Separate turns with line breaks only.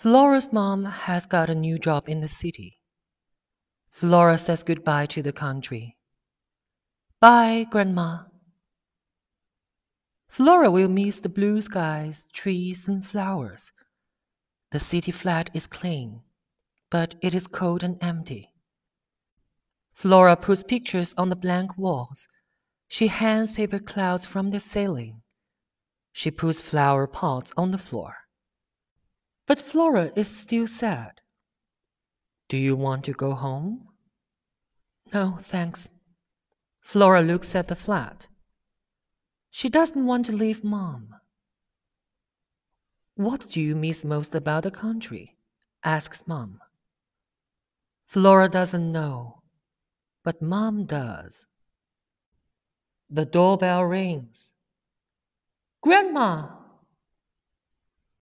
Flora's mom has got a new job in the city. Flora says goodbye to the country. Bye, Grandma. Flora will miss the blue skies, trees, and flowers. The city flat is clean, but it is cold and empty. Flora puts pictures on the blank walls. She hangs paper clouds from the ceiling. She puts flower pots on the floor. But Flora is still sad. Do you want to go home? No, thanks. Flora looks at the flat. She doesn't want to leave Mom. What do you miss most about the country? asks Mom. Flora doesn't know, but Mom does. The doorbell rings. Grandma,